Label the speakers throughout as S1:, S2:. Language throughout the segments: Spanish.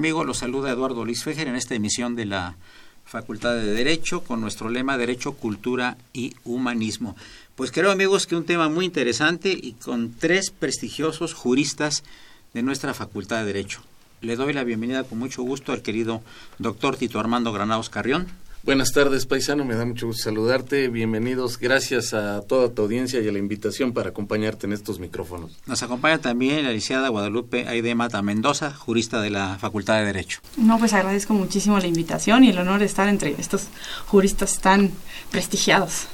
S1: Amigos? Los saluda Eduardo Luis Fejer en esta emisión de la Facultad de Derecho con nuestro lema Derecho, Cultura y Humanismo. Pues creo amigos que un tema muy interesante y con tres prestigiosos juristas de nuestra Facultad de Derecho. Le doy la bienvenida con mucho gusto al querido doctor Tito Armando Granados Carrión.
S2: Buenas tardes, paisano. Me da mucho gusto saludarte. Bienvenidos. Gracias a toda tu audiencia y a la invitación para acompañarte en estos micrófonos.
S1: Nos acompaña también la licenciada Guadalupe Aide Mata Mendoza, jurista de la Facultad de Derecho.
S3: No, pues agradezco muchísimo la invitación y el honor de estar entre estos juristas tan prestigiados.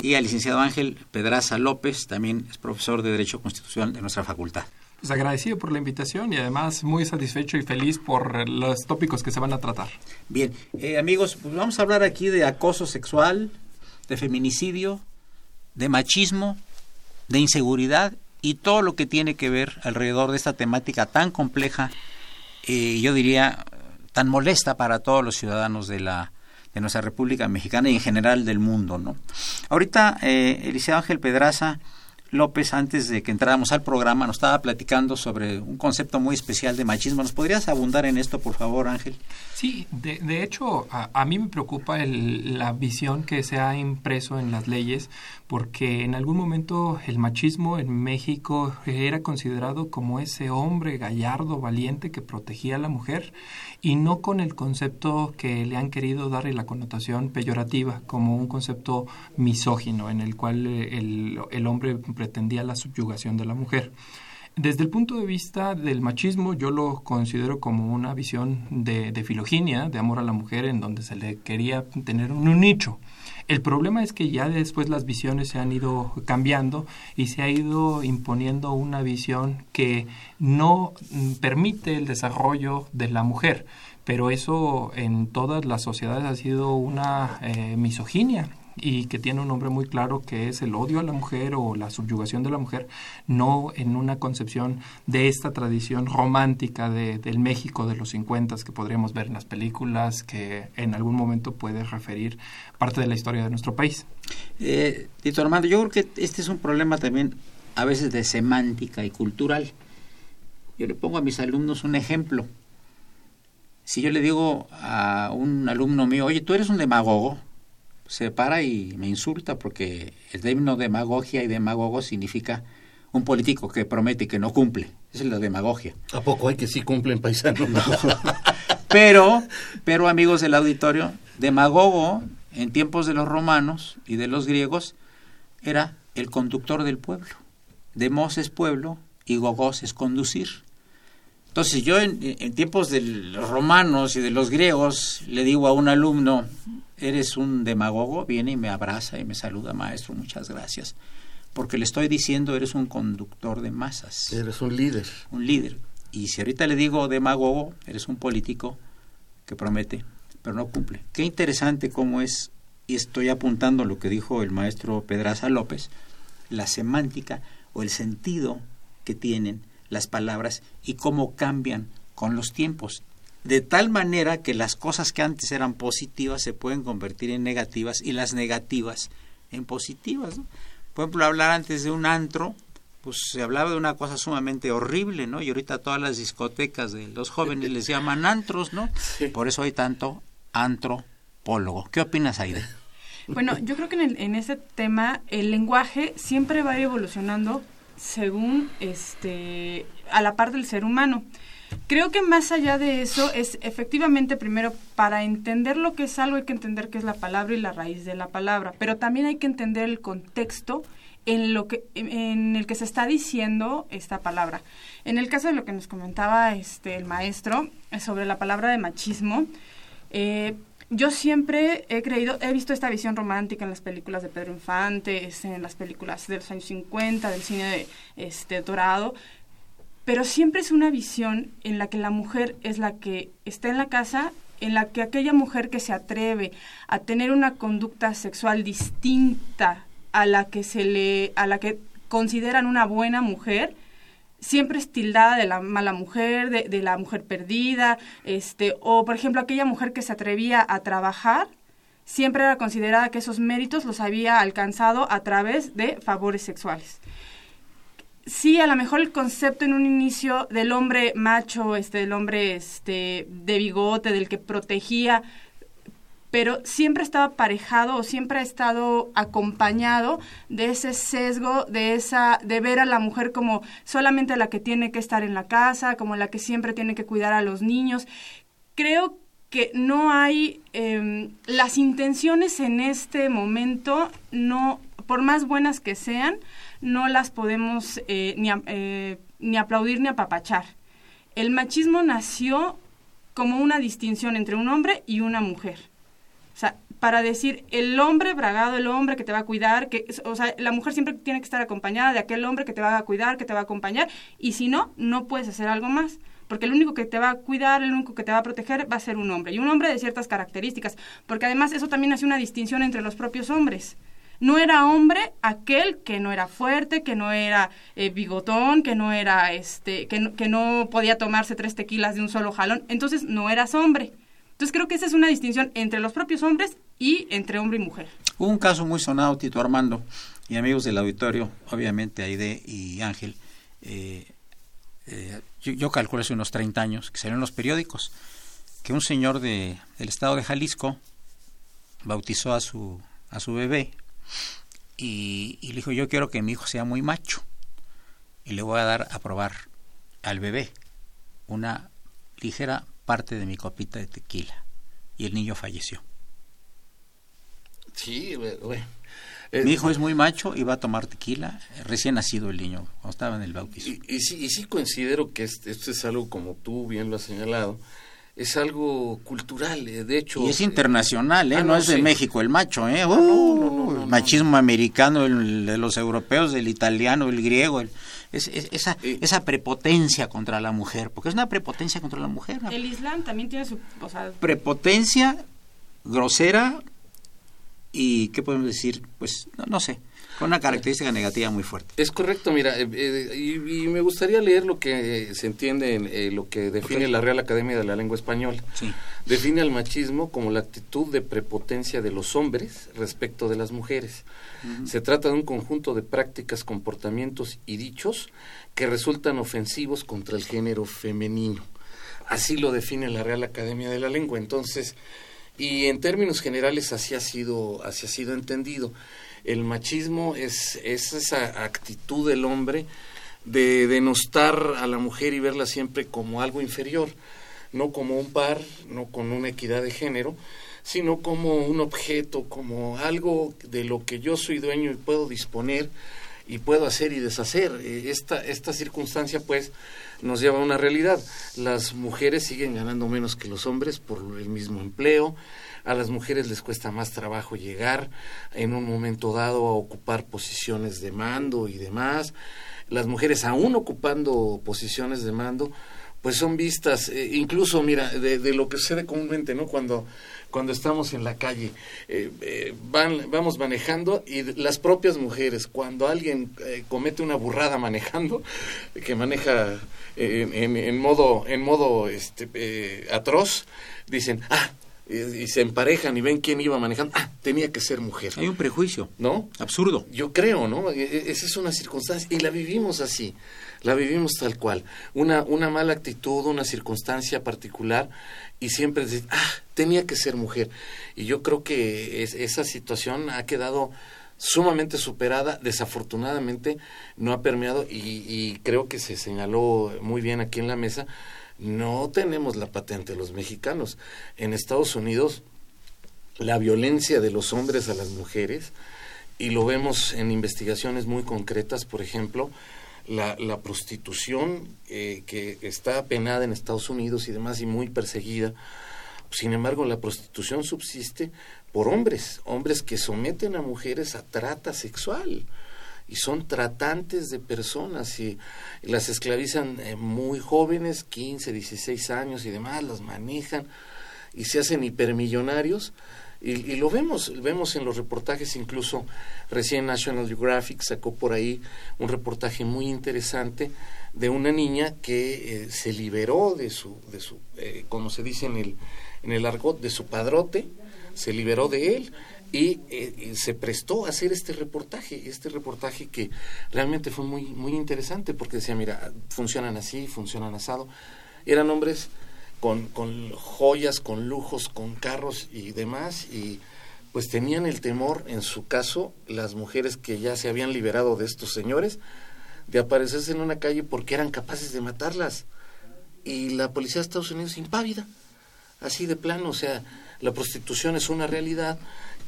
S1: Y al licenciado Ángel Pedraza López, también es profesor de Derecho Constitucional de nuestra facultad.
S4: Pues agradecido por la invitación y además muy satisfecho y feliz por los tópicos que se van a tratar.
S1: Bien, eh, amigos, pues vamos a hablar aquí de acoso sexual, de feminicidio, de machismo, de inseguridad y todo lo que tiene que ver alrededor de esta temática tan compleja y eh, yo diría tan molesta para todos los ciudadanos de la de nuestra República Mexicana y en general del mundo, ¿no? Ahorita eh, Eliseo Ángel Pedraza López, antes de que entráramos al programa, nos estaba platicando sobre un concepto muy especial de machismo. ¿Nos podrías abundar en esto, por favor, Ángel?
S4: Sí, de, de hecho, a, mí me preocupa la visión que se ha impreso en las leyes, porque en algún momento el machismo en México era considerado como ese hombre gallardo, valiente, que protegía a la mujer y no con el concepto que le han querido darle la connotación peyorativa, como un concepto misógino, en el cual eh, el, el hombre pretendía la subyugación de la mujer. Desde el punto de vista del machismo, yo lo considero como una visión de, de filoginia, de amor a la mujer, en donde se le quería tener un nicho. El problema es que ya después las visiones se han ido cambiando y se ha ido imponiendo una visión que no mm, permite el desarrollo de la mujer pero eso en todas las sociedades ha sido una eh, misoginia y que tiene un nombre muy claro que es el odio a la mujer o la subyugación de la mujer, no en una concepción de esta tradición romántica de, del México de los 50 que podríamos ver en las películas, que en algún momento puede referir parte de la historia de nuestro país.
S1: Eh, Tito Armando, yo creo que este es un problema también a veces de semántica y cultural. Yo le pongo a mis alumnos un ejemplo. Si yo le digo a un alumno mío, oye, tú eres un demagogo, se para y me insulta porque el término demagogia y demagogo significa un político que promete y que no cumple. Esa es la demagogia.
S2: ¿A poco hay que sí cumplen paisanos?
S1: pero, pero amigos del auditorio, demagogo en tiempos de los romanos y de los griegos, era el conductor del pueblo. Demos es pueblo y gogos es conducir. Entonces yo en, en, tiempos de los romanos y de los griegos le digo a un alumno, eres un demagogo, viene y me abraza y me saluda, maestro, muchas gracias. Porque le estoy diciendo, eres un conductor de masas.
S2: Eres un líder.
S1: Un líder. Y si ahorita le digo demagogo, eres un político que promete, pero no cumple. Qué interesante cómo es, y estoy apuntando lo que dijo el maestro Pedraza López, la semántica o el sentido que tienen las palabras y cómo cambian con los tiempos. De tal manera que las cosas que antes eran positivas se pueden convertir en negativas y las negativas en positivas. ¿no? Por ejemplo, hablar antes de un antro, pues se hablaba de una cosa sumamente horrible, ¿no? Y ahorita todas las discotecas de los jóvenes les llaman antros, ¿no?
S2: Sí.
S1: Por eso hay tanto antropólogo. ¿Qué opinas, Aide?
S3: Bueno, yo creo que en, el, en ese tema el lenguaje siempre va evolucionando según este a la par del ser humano. Creo que más allá de eso es efectivamente primero para entender lo que es algo hay que entender qué es la palabra y la raíz de la palabra, pero también hay que entender el contexto en lo que en el que se está diciendo esta palabra. En el caso de lo que nos comentaba este el maestro sobre la palabra de machismo, eh, yo siempre he creído, he visto esta visión romántica en las películas de Pedro Infante, en las películas de los años 50, del cine de, este, dorado, pero siempre es una visión en la que la mujer es la que está en la casa, en la que aquella mujer que se atreve a tener una conducta sexual distinta a la que se le, a la que consideran una buena mujer, siempre es tildada de la mala mujer, de, de, la mujer perdida, este, o por ejemplo aquella mujer que se atrevía a trabajar, siempre era considerada que esos méritos los había alcanzado a través de favores sexuales. Sí, a lo mejor el concepto en un inicio del hombre macho, este, del hombre este, de bigote, del que protegía, pero siempre estaba aparejado o siempre ha estado acompañado de ese sesgo, de esa, de ver a la mujer como solamente la que tiene que estar en la casa, como la que siempre tiene que cuidar a los niños. Creo que no hay eh, las intenciones en este momento, no, por más buenas que sean, no las podemos eh, ni, eh, ni aplaudir ni apapachar. El machismo nació como una distinción entre un hombre y una mujer. O sea, para decir el hombre bragado, el hombre que te va a cuidar, que, o sea, la mujer siempre tiene que estar acompañada de aquel hombre que te va a cuidar, que te va a acompañar, y si no, no puedes hacer algo más. Porque el único que te va a cuidar, el único que te va a proteger va a ser un hombre. Y un hombre de ciertas características. Porque además eso también hace una distinción entre los propios hombres. No era hombre aquel que no era fuerte, que no era eh, bigotón, que no era este, que no, que no podía tomarse tres tequilas de un solo jalón. Entonces no eras hombre. Entonces creo que esa es una distinción entre los propios hombres y entre hombre y mujer.
S1: Hubo un caso muy sonado, Tito Armando, y amigos del auditorio, obviamente Aide y Ángel, eh, eh, yo, yo, calculo hace unos 30 años, que salió en los periódicos, que un señor de, del estado de Jalisco bautizó a su, a su bebé y, y le dijo, yo quiero que mi hijo sea muy macho y le voy a dar a probar al bebé una ligera parte de mi copita de tequila y el niño falleció.
S2: Sí, bueno.
S1: Eh, Mi hijo es muy macho y va a tomar tequila, recién nacido el niño, cuando estaba en el bautizo.
S2: Y, y, sí, y sí considero que esto, esto, es algo, como tú bien lo has señalado, es algo cultural, eh, de hecho...
S1: Y es internacional, ¿eh? Ah, no, no, es de sí. México el macho, ¿eh? Uh,
S2: no, no,
S1: el machismo americano, el de los europeos, el italiano, el griego, el, es, es, esa,
S2: Eh.
S1: esa prepotencia contra la mujer, porque es una prepotencia contra la mujer.
S3: El Islam también tiene su... O sea,
S1: Prepotencia grosera y, ¿qué podemos decir? Pues, no, no sé, con una característica negativa muy fuerte.
S2: Es correcto, mira, eh, eh, y, y, me gustaría leer lo que se entiende en eh, lo que define okay. la Real Academia de la Lengua Española.
S1: Sí.
S2: Define al machismo como la actitud de prepotencia de los hombres respecto de las mujeres. Uh -huh. Se trata de un conjunto de prácticas, comportamientos y dichos que resultan ofensivos contra el género femenino. Así lo define la Real Academia de la Lengua. Entonces, y en términos generales así ha sido, así ha sido entendido. El machismo es, es esa actitud del hombre de denostar a la mujer y verla siempre como algo inferior, no como un par, no con una equidad de género, sino como un objeto, como algo de lo que yo soy dueño y puedo disponer y puedo hacer y deshacer. Eh, esta, esta circunstancia, pues, nos lleva a una realidad. Las mujeres siguen ganando menos que los hombres por el mismo empleo. A las mujeres les cuesta más trabajo llegar en un momento dado a ocupar posiciones de mando y demás. Las mujeres, aún ocupando posiciones de mando, pues son vistas, eh, incluso, mira, de, lo que sucede comúnmente, ¿no? Cuando cuando estamos en la calle. Eh, eh, van, vamos manejando y las propias mujeres, cuando alguien comete una burrada manejando, que maneja en, en, modo, en modo este, atroz, dicen, ah, y, se emparejan y ven quién iba manejando. Ah, tenía que ser mujer.
S1: Hay un prejuicio.
S2: ¿No?
S1: Absurdo.
S2: Yo creo, ¿no? E, e, esa es una circunstancia y la vivimos así. La vivimos tal cual. Una, una mala actitud, una circunstancia particular y siempre decir, ah, tenía que ser mujer. Y yo creo que esa situación ha quedado sumamente superada, desafortunadamente no ha permeado y, creo que se señaló muy bien aquí en la mesa, no tenemos la patente los mexicanos. En Estados Unidos la violencia de los hombres a las mujeres, y lo vemos en investigaciones muy concretas, por ejemplo, la, prostitución eh, que está penada en Estados Unidos y demás y muy perseguida. Sin embargo, la prostitución subsiste por hombres, hombres que someten a mujeres a trata sexual y son tratantes de personas y las esclavizan eh, muy jóvenes, 15, 16 años y demás, las manejan y se hacen hipermillonarios. Y, lo vemos, vemos en los reportajes, incluso recién National Geographic sacó por ahí un reportaje muy interesante de una niña que eh, se liberó de su, de su eh, como se dice en el, en el argot, de su padrote, se liberó de él y, eh, se prestó a hacer este reportaje, este reportaje que realmente fue muy, muy interesante porque decía, mira, funcionan así, funcionan asado. Eran hombres con, con joyas, con lujos, con carros y demás, y pues tenían el temor, en su caso, las mujeres que ya se habían liberado de estos señores, de aparecerse en una calle porque eran capaces de matarlas. Y la policía de Estados Unidos impávida, así de plano, o sea, la prostitución es una realidad,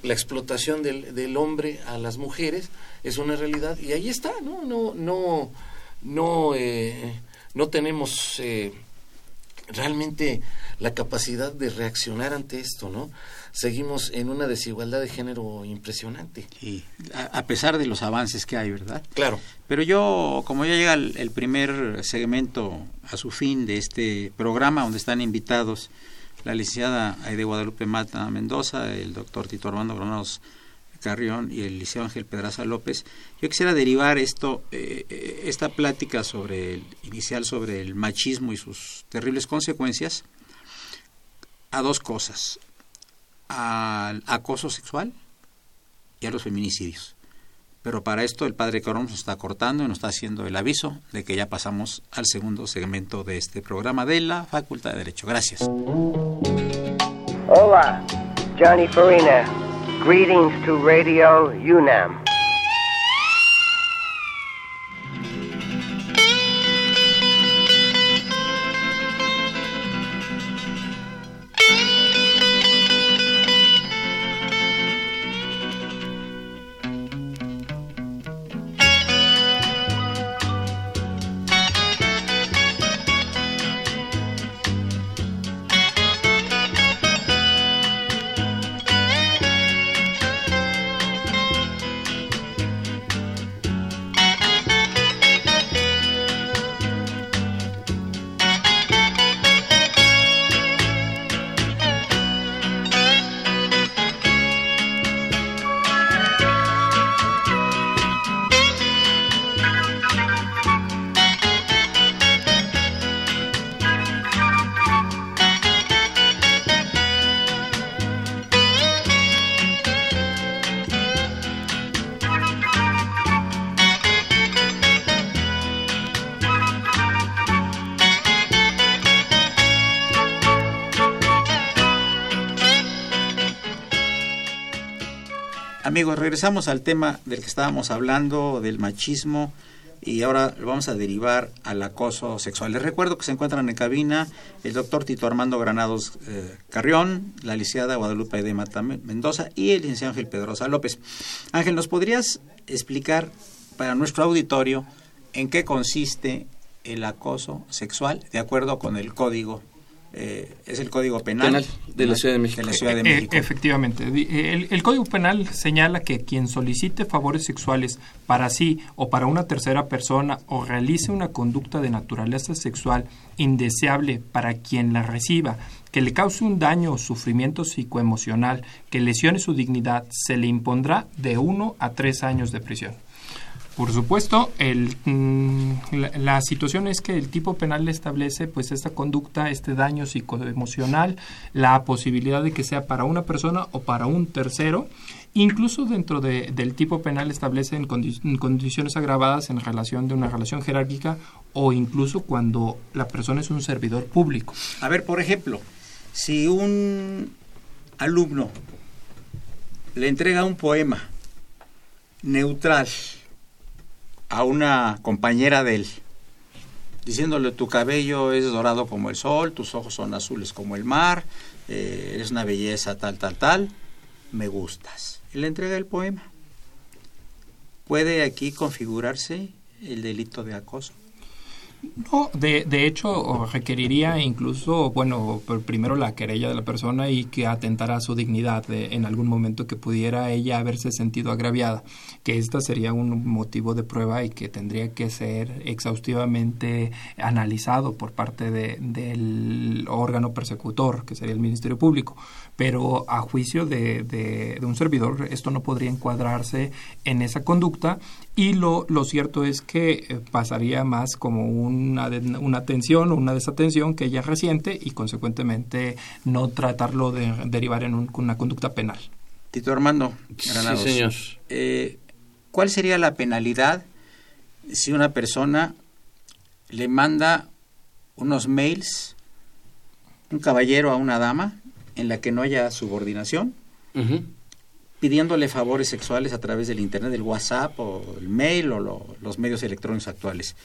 S2: la explotación del, del hombre a las mujeres es una realidad, y ahí está, ¿no? No, no, no, eh, no tenemos... Eh, realmente la capacidad de reaccionar ante esto, ¿no? Seguimos en una desigualdad de género impresionante.
S1: Y a, pesar de los avances que hay, ¿verdad?
S2: Claro.
S1: Pero yo, como ya llega el, primer segmento a su fin de este programa, donde están invitados la licenciada Aide Guadalupe Mata Mendoza, el doctor Tito Armando Granados Carrión y el Liceo Ángel Pedraza López. Yo quisiera derivar esto, eh, eh, esta plática sobre el, inicial sobre el machismo y sus terribles consecuencias a dos cosas, al acoso sexual y a los feminicidios. Pero para esto el padre Corón nos está cortando y nos está haciendo el aviso de que ya pasamos al segundo segmento de este programa de la Facultad de Derecho. Gracias.
S5: Hola, Johnny Farina. Greetings to Radio UNAM.
S1: Amigos, regresamos al tema del que estábamos hablando, del machismo y ahora lo vamos a derivar al acoso sexual. Les recuerdo que se encuentran en cabina el doctor Tito Armando Granados eh, Carrión, la licenciada Guadalupe de Mata Mendoza y el licenciado Ángel Pedrosa López. Ángel, ¿nos podrías explicar para nuestro auditorio en qué consiste el acoso sexual de acuerdo con el código eh, es el Código Penal,
S2: de, la Ciudad de México.
S4: Eh, efectivamente. El, Código Penal señala que quien solicite favores sexuales para sí o para una tercera persona o realice una conducta de naturaleza sexual indeseable para quien la reciba, que le cause un daño o sufrimiento psicoemocional, que lesione su dignidad, se le impondrá de uno a tres años de prisión. Por supuesto, mm, la, situación es que el tipo penal establece pues esta conducta, este daño psicoemocional, la posibilidad de que sea para una persona o para un tercero. Incluso dentro del tipo penal establece en, condiciones agravadas en relación de una relación jerárquica o incluso cuando la persona es un servidor público.
S1: A ver, por ejemplo, si un alumno le entrega un poema neutral, a una compañera de él, diciéndole tu cabello es dorado como el sol, tus ojos son azules como el mar, eh, eres una belleza tal, tal, tal, me gustas. Y le entrega el poema. ¿Puede aquí configurarse el delito de acoso?
S4: No, de, de hecho requeriría incluso, bueno, primero la querella de la persona y que atentara a su dignidad en algún momento que pudiera ella haberse sentido agraviada, que esta sería un motivo de prueba y que tendría que ser exhaustivamente analizado por parte de, del órgano persecutor, que sería el Ministerio Público pero a juicio de, de, un servidor esto no podría encuadrarse en esa conducta y lo, lo cierto es que eh, pasaría más como una, una atención o una desatención que ella reciente y consecuentemente no tratarlo de derivar en una conducta penal.
S1: Tito Armando,
S2: Granados, sí, señor.
S1: Eh, ¿cuál sería la penalidad si una persona le manda unos mails, un caballero a una dama, en la que no haya subordinación, pidiéndole favores sexuales a través del Internet, del WhatsApp o el mail o los medios electrónicos actuales.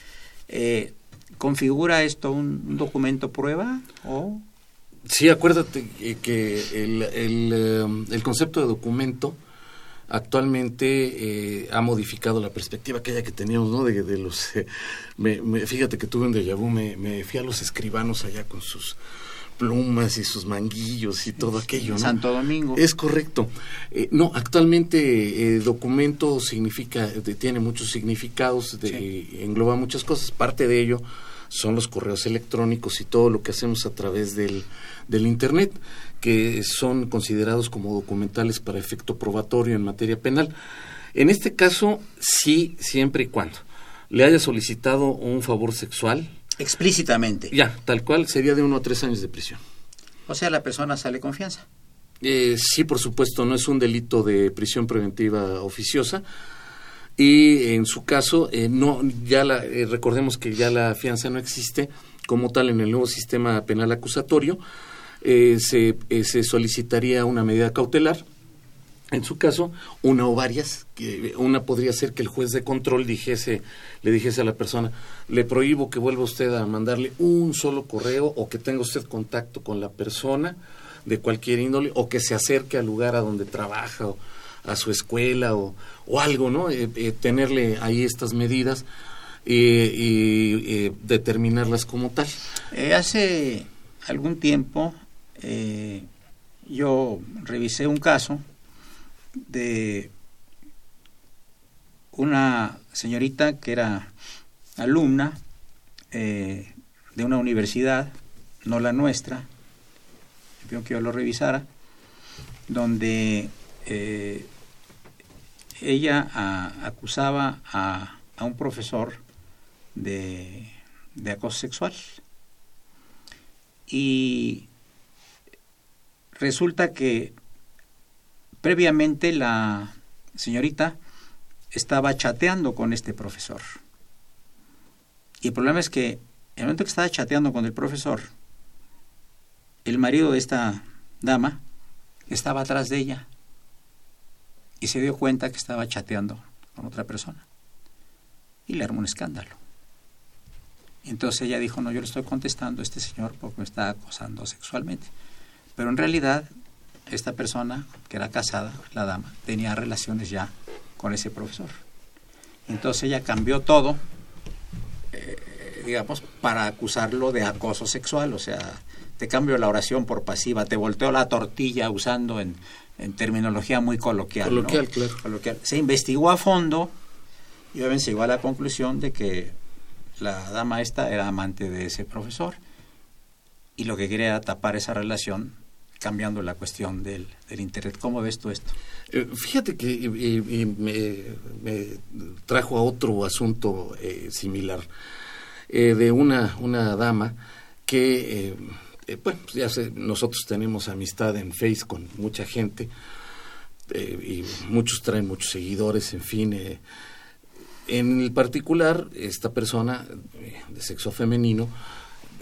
S1: Eh, ¿Configura esto un, documento prueba o...?
S2: Sí, acuérdate que el, el, eh, concepto de documento actualmente eh, ha modificado la perspectiva aquella que teníamos, ¿no? De, de los... me, fíjate que tuve un déjà vu, me, me fui a los escribanos allá con sus plumas y sus manguillos y todo aquello. ¿no?
S1: Santo Domingo.
S2: Es correcto. Eh, no, actualmente eh, documento significa, tiene muchos significados, de, engloba muchas cosas. Parte de ello son los correos electrónicos y todo lo que hacemos a través del, del Internet, que son considerados como documentales para efecto probatorio en materia penal. En este caso, sí, siempre y cuando le haya solicitado un favor sexual,
S1: Explícitamente.
S2: Ya, tal cual sería de uno a tres años de prisión.
S1: O sea, la persona sale confianza.
S2: Eh, sí, por supuesto, no es un delito de prisión preventiva oficiosa. Y en su caso, eh, no, ya la, eh, recordemos que ya la fianza no existe como tal en el nuevo sistema penal acusatorio. se, se solicitaría una medida cautelar en su caso, una o varias, que una podría ser que el juez de control dijese, le dijese a la persona, le prohíbo que vuelva usted a mandarle un solo correo o que tenga usted contacto con la persona de cualquier índole o que se acerque al lugar a donde trabaja o a su escuela o, o algo, ¿no? Eh, eh, tenerle ahí estas medidas y determinarlas como tal.
S1: Eh, hace algún tiempo yo revisé un caso de una señorita que era alumna eh, de una universidad, no la nuestra, que yo lo revisara, donde eh, ella acusaba a, a, un profesor de, de acoso sexual. Y resulta que Previamente la señorita estaba chateando con este profesor. Y el problema es que en el momento que estaba chateando con el profesor, el marido de esta dama estaba atrás de ella y se dio cuenta que estaba chateando con otra persona. y le armó un escándalo. Entonces ella dijo, no, yo le estoy contestando a este señor porque me está acosando sexualmente. Pero en realidad esta persona, que era casada, la dama, tenía relaciones ya con ese profesor. Entonces ella cambió todo, eh, digamos, para acusarlo de acoso sexual, o sea, te cambio la oración por pasiva, te volteo la tortilla usando en, en terminología muy coloquial. ¿no?
S2: Coloquial, claro.
S1: Coloquial. Se investigó a fondo y obviamente se llegó a la conclusión de que la dama esta era amante de ese profesor y lo que quería era tapar esa relación cambiando la cuestión del, del internet. ¿Cómo ves tú esto?
S2: Eh, fíjate que eh, eh, me, me trajo a otro asunto eh, similar eh, de una, una dama que, bueno, ya sé, nosotros tenemos amistad en Face con mucha gente y muchos traen muchos seguidores, en fin. en el particular, esta persona de sexo femenino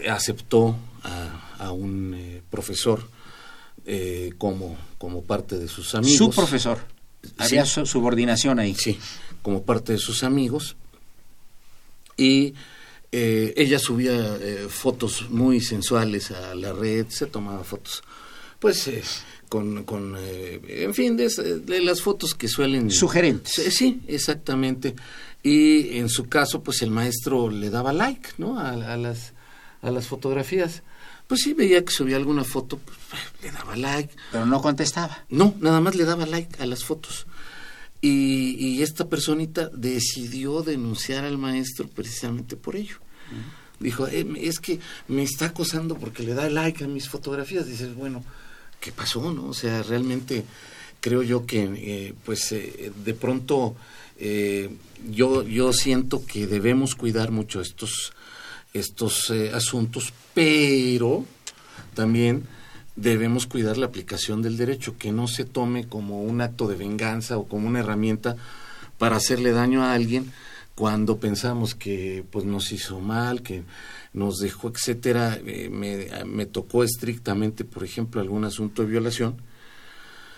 S2: aceptó a, a un profesor eh, como, como parte de sus amigos.
S1: Su profesor. Había
S2: Sí.
S1: su- subordinación ahí.
S2: Sí, como parte de sus amigos. Y eh, ella subía eh, fotos muy sensuales a la red, se tomaba fotos, pues, eh, con, con eh, en fin, de, de las fotos que suelen...
S1: Sugerentes.
S2: Sí, sí, exactamente. Y en su caso, pues el maestro le daba like, ¿no? A, a las, a las fotografías. Pues sí, veía que subía alguna foto, pues, le daba like.
S1: Pero no contestaba.
S2: No, nada más le daba like a las fotos. Y, y esta personita decidió denunciar al maestro precisamente por ello. Dijo, "Eh, es que me está acosando porque le da like a mis fotografías. Dices, bueno, ¿qué pasó? no O sea, realmente creo yo que, eh, pues, eh, de pronto eh, yo, yo siento que debemos cuidar mucho estos, estos eh, asuntos, pero también debemos cuidar la aplicación del derecho, que no se tome como un acto de venganza o como una herramienta para hacerle daño a alguien cuando pensamos que pues nos hizo mal, que nos dejó, etcétera. Eh, me, me tocó estrictamente, por ejemplo, algún asunto de violación.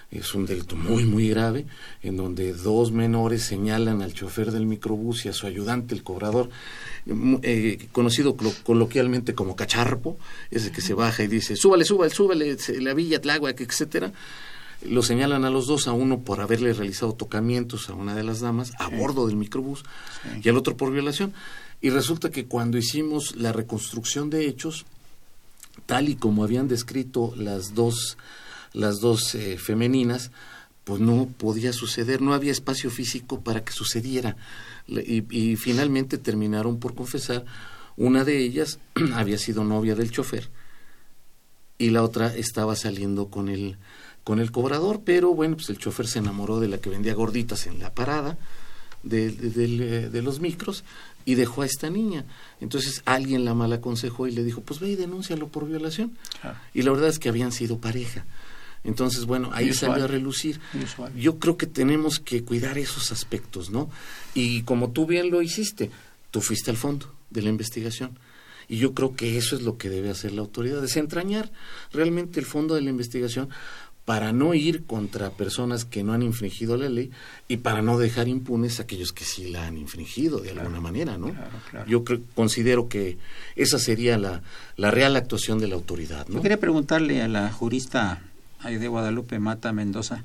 S2: Es un delito muy, muy grave, en donde dos menores señalan al chofer del microbús y a su ayudante, el cobrador, mu- eh, conocido colo- coloquialmente como cacharpo, ese que se baja y dice, súbale, súbale, súbale, la villa, Tláhuac, etcétera. Lo señalan a los dos, a uno por haberle realizado tocamientos a una de las damas a bordo del microbús y al otro por violación. Y resulta que cuando hicimos la reconstrucción de hechos, tal y como habían descrito las dos, las dos eh, femeninas, pues no podía suceder, no había espacio físico para que sucediera. Y, y finalmente terminaron por confesar, una de ellas había sido novia del chofer y la otra estaba saliendo con el, con el cobrador, pero bueno, pues el chofer se enamoró de la que vendía gorditas en la parada de, de- eh, de los micros y dejó a esta niña. Entonces alguien la mal aconsejó y le dijo, pues ve y denúncialo por violación.
S1: Claro.
S2: Y la verdad es que habían sido pareja. Entonces, bueno, ahí salió a relucir. Yo creo que tenemos que cuidar esos aspectos, ¿no? Y como tú bien lo hiciste, tú fuiste al fondo de la investigación. Y yo creo que eso es lo que debe hacer la autoridad, desentrañar realmente el fondo de la investigación para no ir contra personas que no han infringido la ley y para no dejar impunes a aquellos que sí la han infringido de alguna manera, ¿no?
S1: claro, claro.
S2: Yo creo- considero que esa sería la, la real actuación de la autoridad, ¿no?
S1: Yo quería preguntarle a la jurista Aide Guadalupe Mata Mendoza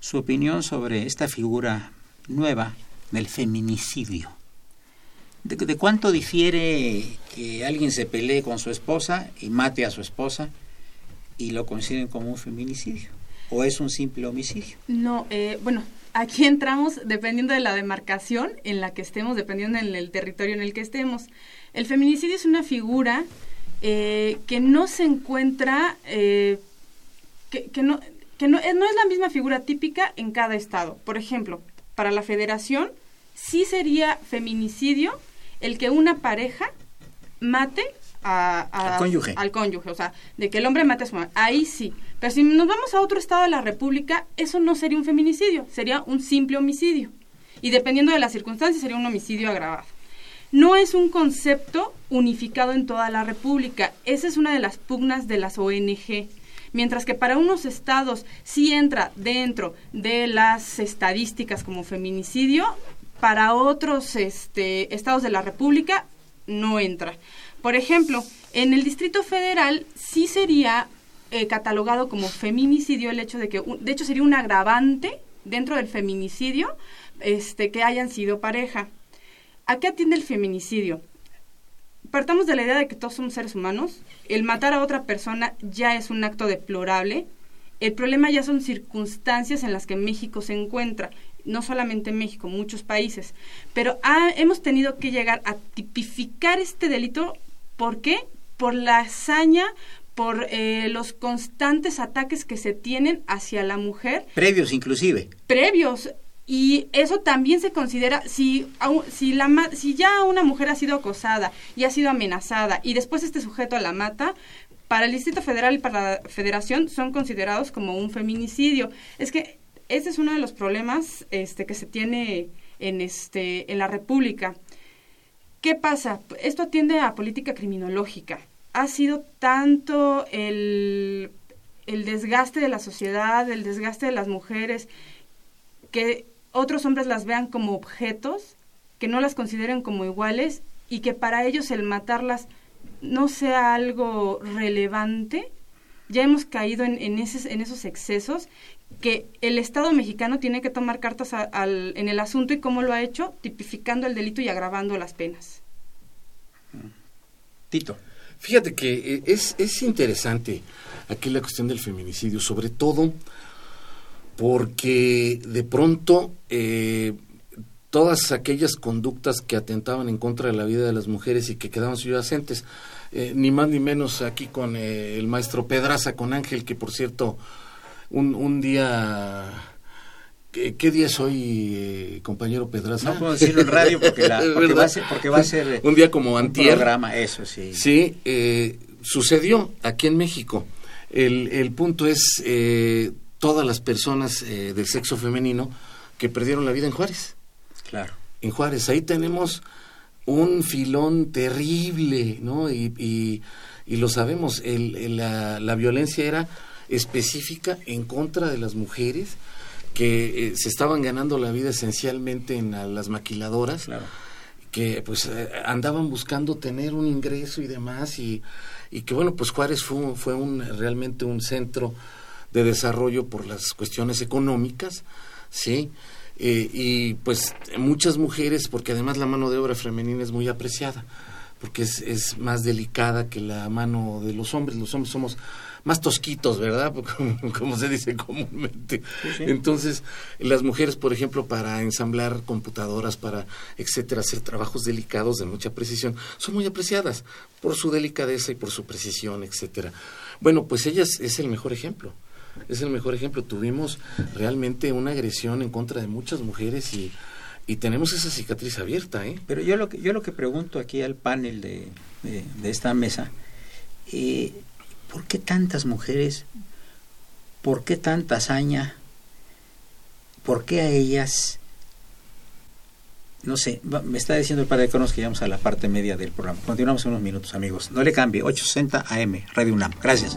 S1: su opinión sobre esta figura nueva del feminicidio. ¿De, de cuánto difiere que alguien se pelee con su esposa y mate a su esposa y lo consideren como un feminicidio? ¿O es un simple homicidio?
S3: No, eh, bueno, aquí entramos dependiendo de la demarcación en la que estemos, dependiendo en el territorio en el que estemos. El feminicidio es una figura eh, que no se encuentra, eh, que, que no, que no, es, no es la misma figura típica en cada estado. Por ejemplo, para la federación sí sería feminicidio el que una pareja mate a- a-
S1: Al cónyuge.
S3: al cónyuge, o sea, de que el hombre mate a su mujer. Ahí sí. Pero si nos vamos a otro estado de la República, eso no sería un feminicidio, sería un simple homicidio. Y dependiendo de las circunstancias, sería un homicidio agravado. No es un concepto unificado en toda la República. Esa es una de las pugnas de las ONG. Mientras que para unos estados sí entra dentro de las estadísticas como feminicidio, para otros este, estados de la República no entra. Por ejemplo, en el Distrito Federal sí sería eh, catalogado como feminicidio el hecho de que, de hecho sería un agravante dentro del feminicidio este, que hayan sido pareja. ¿A qué atiende el feminicidio? Partamos de la idea de que todos somos seres humanos. El matar a otra persona ya es un acto deplorable. El problema ya son circunstancias en las que México se encuentra no solamente en México, muchos países, pero hemos tenido que llegar a tipificar este delito. ¿Por qué? Por la hazaña, por eh, los constantes ataques que se tienen hacia la mujer.
S1: Previos inclusive.
S3: Previos. Y eso también se considera, si, si, la, si ya una mujer ha sido acosada y ha sido amenazada y después este sujeto la mata, para el Distrito Federal y para la Federación son considerados como un feminicidio. Es que ese es uno de los problemas este, que se tiene en, este, en la República. ¿Qué pasa? Esto atiende a política criminológica. Ha sido tanto el, el desgaste de la sociedad, el desgaste de las mujeres, que otros hombres las vean como objetos, que no las consideren como iguales y que para ellos el matarlas no sea algo relevante. Ya hemos caído en, en, en esos excesos que el Estado mexicano tiene que tomar cartas en el asunto y cómo lo ha hecho, tipificando el delito y agravando las penas.
S1: Tito.
S2: Fíjate que eh, es, es interesante aquí la cuestión del feminicidio, sobre todo porque de pronto eh, todas aquellas conductas que atentaban en contra de la vida de las mujeres y que quedaban subyacentes, eh, ni más ni menos aquí con el maestro Pedraza, con Ángel, que por cierto un, un día... ¿Qué, día es hoy, eh, compañero Pedraza?
S1: No puedo decirlo en radio porque, va, a ser, porque va a ser...
S2: un día como antier.
S1: programa, eso sí.
S2: Sí, eh, sucedió aquí en México. El, el punto es eh, todas las personas del sexo femenino que perdieron la vida en Juárez.
S1: Claro.
S2: En Juárez. Ahí tenemos un filón terrible, ¿no? Y, y, y lo sabemos, el, la, la violencia era específica en contra de las mujeres que eh, se estaban ganando la vida esencialmente en las maquiladoras, que pues eh, andaban buscando tener un ingreso y demás y, y que bueno, pues Juárez fue, fue un, realmente un centro de desarrollo por las cuestiones económicas, ¿sí? Eh, y pues muchas mujeres, porque además la mano de obra femenina es muy apreciada, porque es, es más delicada que la mano de los hombres, los hombres somos más tosquitos, ¿verdad? Como, se dice comúnmente. Entonces, las mujeres, por ejemplo, para ensamblar computadoras, para, etcétera, hacer trabajos delicados de mucha precisión, son muy apreciadas por su delicadeza y por su precisión, etcétera. Bueno, pues ellas es el mejor ejemplo. Es el mejor ejemplo. Tuvimos realmente una agresión en contra de muchas mujeres y, tenemos esa cicatriz abierta, ¿eh?
S1: Pero yo lo que, yo lo que pregunto aquí al panel de, de, esta mesa, eh, ¿Por qué tantas mujeres? ¿Por qué tanta hazaña? ¿Por qué a ellas? No sé, me está diciendo el padre de Cronos que llegamos a la parte media del programa. Continuamos en unos minutos, amigos. No le cambie, 860 AM, Radio UNAM. Gracias.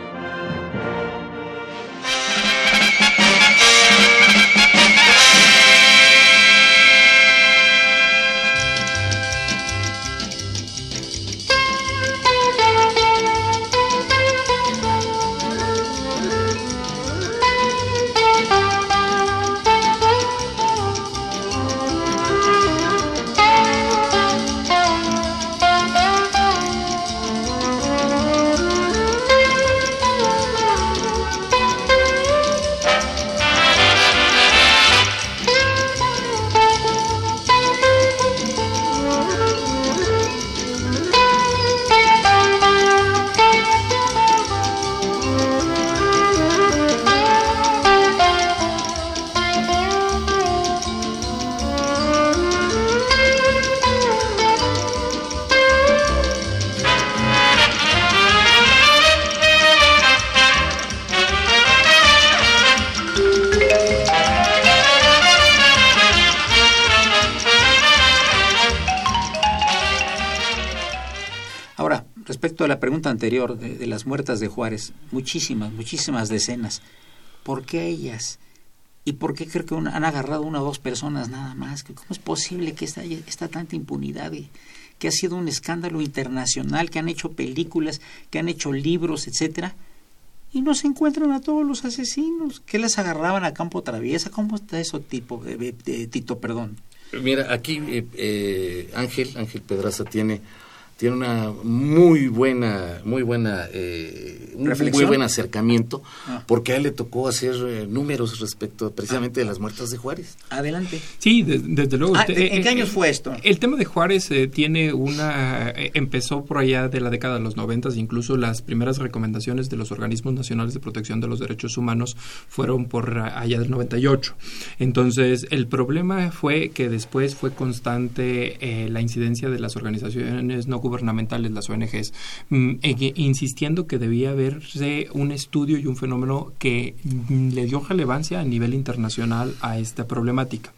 S1: Anterior de, las muertas de Juárez, muchísimas, muchísimas decenas. ¿Por qué ellas? ¿Y por qué creo que han agarrado una o dos personas nada más? ¿Cómo es posible que esta, esta tanta impunidad? y que ha sido un escándalo internacional, que han hecho películas, que han hecho libros, etcétera, y no se encuentran a todos los asesinos, que les agarraban a campo traviesa, ¿cómo está eso tipo, eh, eh, eh, Tito, perdón?
S2: Mira, aquí eh, eh, Ángel, Ángel Pedraza tiene tiene una muy buena, muy buena, eh, un muy buen acercamiento,
S1: Ah.
S2: porque a él le tocó hacer eh, números respecto precisamente de las muertas de Juárez.
S1: Adelante.
S4: Sí, de- desde luego.
S1: Ah, ¿En qué
S4: eh,
S1: años
S4: eh,
S1: fue esto?
S4: El tema de Juárez eh, tiene una... eh, empezó por allá de la década de los noventas, incluso las primeras recomendaciones de los organismos nacionales de protección de los derechos humanos fueron por allá del 98. Entonces, el problema fue que después fue constante eh, la incidencia de las organizaciones no gubernamentales, las ONGs, mm, que- insistiendo que debía haberse un estudio y un fenómeno que mm, le dio relevancia a nivel internacional a esta problemática.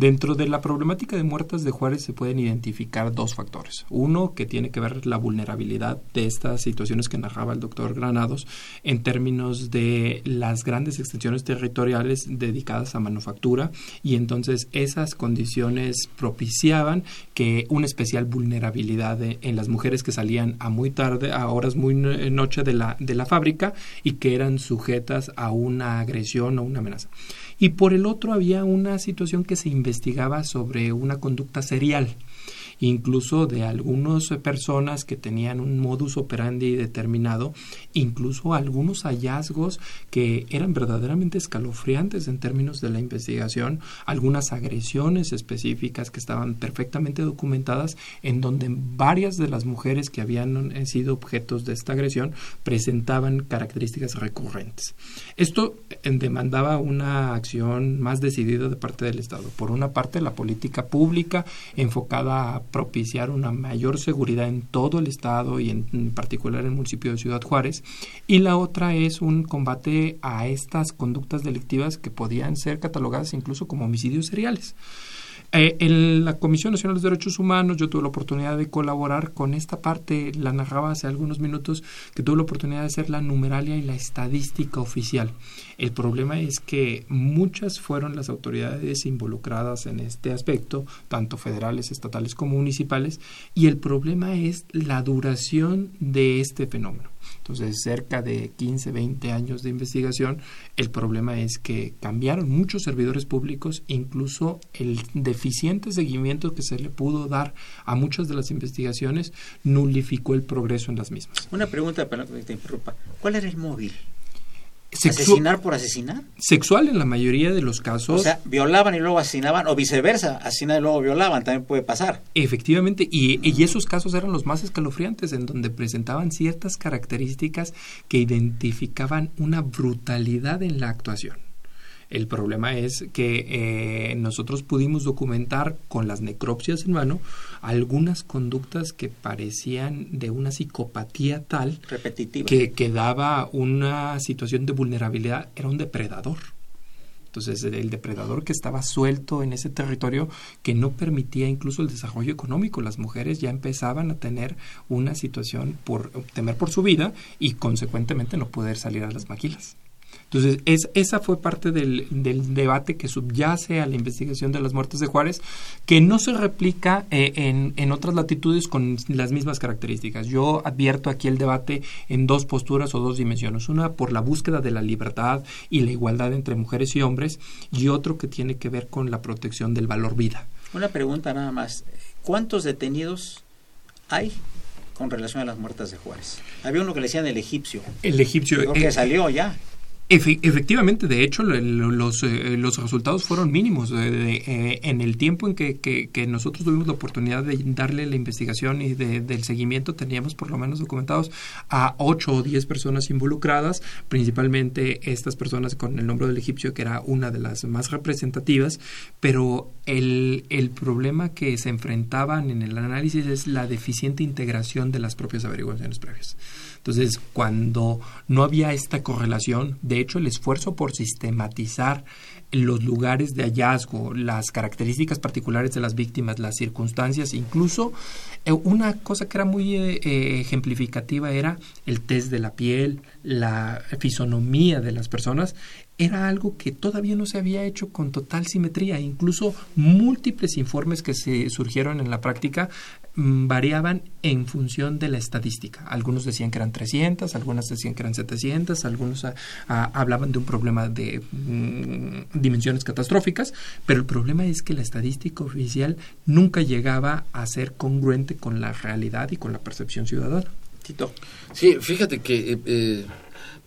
S4: Dentro de la problemática de muertas de Juárez se pueden identificar dos factores. Uno, que tiene que ver la vulnerabilidad de estas situaciones que narraba el doctor Granados en términos de las grandes extensiones territoriales dedicadas a manufactura y entonces esas condiciones propiciaban que una especial vulnerabilidad en las mujeres que salían a muy tarde, a horas muy no- noche de la, de la fábrica y que eran sujetas a una agresión o una amenaza. Y por el otro había una situación que se investigaba sobre una conducta serial, incluso de algunas personas que tenían un modus operandi determinado, incluso algunos hallazgos que eran verdaderamente escalofriantes en términos de la investigación, algunas agresiones específicas que estaban perfectamente documentadas, en donde varias de las mujeres que habían sido objetos de esta agresión presentaban características recurrentes. Esto eh, demandaba una acción más decidida de parte del Estado. Por una parte, la política pública enfocada a propiciar una mayor seguridad en todo el Estado y en, particular en el municipio de Ciudad Juárez. Y la otra es un combate a estas conductas delictivas que podían ser catalogadas incluso como homicidios seriales. Eh, en la Comisión Nacional de Derechos Humanos yo tuve la oportunidad de colaborar con esta parte, la narraba hace algunos minutos, que tuve la oportunidad de hacer la numeralia y la estadística oficial. El problema es que muchas fueron las autoridades involucradas en este aspecto, tanto federales, estatales como municipales, y el problema es la duración de este fenómeno. Entonces, cerca de 15, 20 años de investigación, el problema es que cambiaron muchos servidores públicos, incluso el deficiente seguimiento que se le pudo dar a muchas de las investigaciones nulificó el progreso en las mismas.
S1: Una pregunta para que te interrumpa. ¿Cuál era el móvil? ¿Asesinar por asesinar?
S4: sexual en la mayoría de los casos.
S1: O sea, violaban y luego asesinaban, o viceversa, asesinaban y luego violaban, también puede pasar.
S4: Efectivamente, y, y esos casos eran los más escalofriantes, en donde presentaban ciertas características que identificaban una brutalidad en la actuación. El problema es que eh, nosotros pudimos documentar con las necropsias en mano algunas conductas que parecían de una psicopatía tal
S1: Repetitiva.
S4: que, que daba una situación de vulnerabilidad, era un depredador. Entonces, el depredador que estaba suelto en ese territorio que no permitía incluso el desarrollo económico. Las mujeres ya empezaban a tener una situación por temer por su vida y consecuentemente no poder salir a las maquilas. Entonces, es, esa fue parte del, del debate que subyace a la investigación de las muertes de Juárez, que no se replica eh, en, en otras latitudes con las mismas características. Yo advierto aquí el debate en dos posturas o dos dimensiones. Una por la búsqueda de la libertad y la igualdad entre mujeres y hombres, y otro que tiene que ver con la protección del valor vida.
S1: Una pregunta nada más. ¿Cuántos detenidos hay con relación a las muertas de Juárez? Había uno que le decían el egipcio.
S4: El egipcio.
S1: Creo que
S4: eh,
S1: salió ya.
S4: Efe- efectivamente, de hecho, lo- lo- los, eh, los resultados fueron mínimos. eh, eh, en el tiempo en que, que- que nosotros tuvimos la oportunidad de darle la investigación y de- del seguimiento, teníamos por lo menos documentados a ocho o diez personas involucradas, principalmente estas personas con el nombre del egipcio, que era una de las más representativas, pero el, el problema que se enfrentaban en el análisis es la deficiente integración de las propias averiguaciones previas. Entonces, cuando no había esta correlación, de hecho el esfuerzo por sistematizar los lugares de hallazgo, las características particulares de las víctimas, las circunstancias, incluso eh, una cosa que era muy eh, eh, ejemplificativa era el test de la piel, la fisonomía de las personas, era algo que todavía no se había hecho con total simetría. Incluso múltiples informes que se surgieron en la práctica variaban en función de la estadística. Algunos decían que eran 300, algunos decían que eran 700, algunos ah, ah, hablaban de un problema de mm, dimensiones catastróficas, pero el problema es que la estadística oficial nunca llegaba a ser congruente con la realidad y con la percepción ciudadana.
S1: Tito.
S2: Sí, fíjate que eh, eh,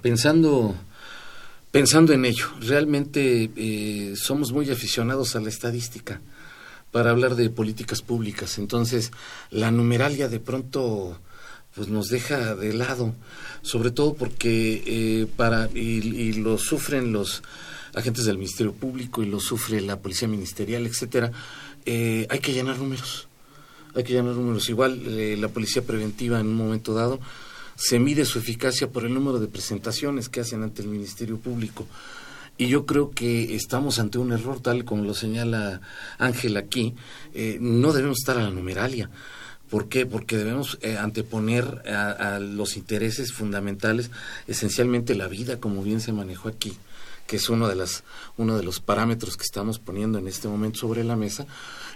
S2: pensando pensando en ello. Realmente eh, somos muy aficionados a la estadística para hablar de políticas públicas. Entonces, la numeralia de pronto pues nos deja de lado, sobre todo porque eh, para y, lo sufren los agentes del Ministerio Público y lo sufre la Policía Ministerial, etcétera. Eh, hay que llenar números, hay que llenar números. Igual la Policía Preventiva en un momento dado se mide su eficacia por el número de presentaciones que hacen ante el Ministerio Público. Y yo creo que estamos ante un error, tal como lo señala Ángel aquí. Eh, no debemos estar a la numeralia. ¿Por qué? Porque debemos eh, anteponer a, los intereses fundamentales, esencialmente la vida, como bien se manejó aquí, que es uno de, las, uno de los parámetros que estamos poniendo en este momento sobre la mesa,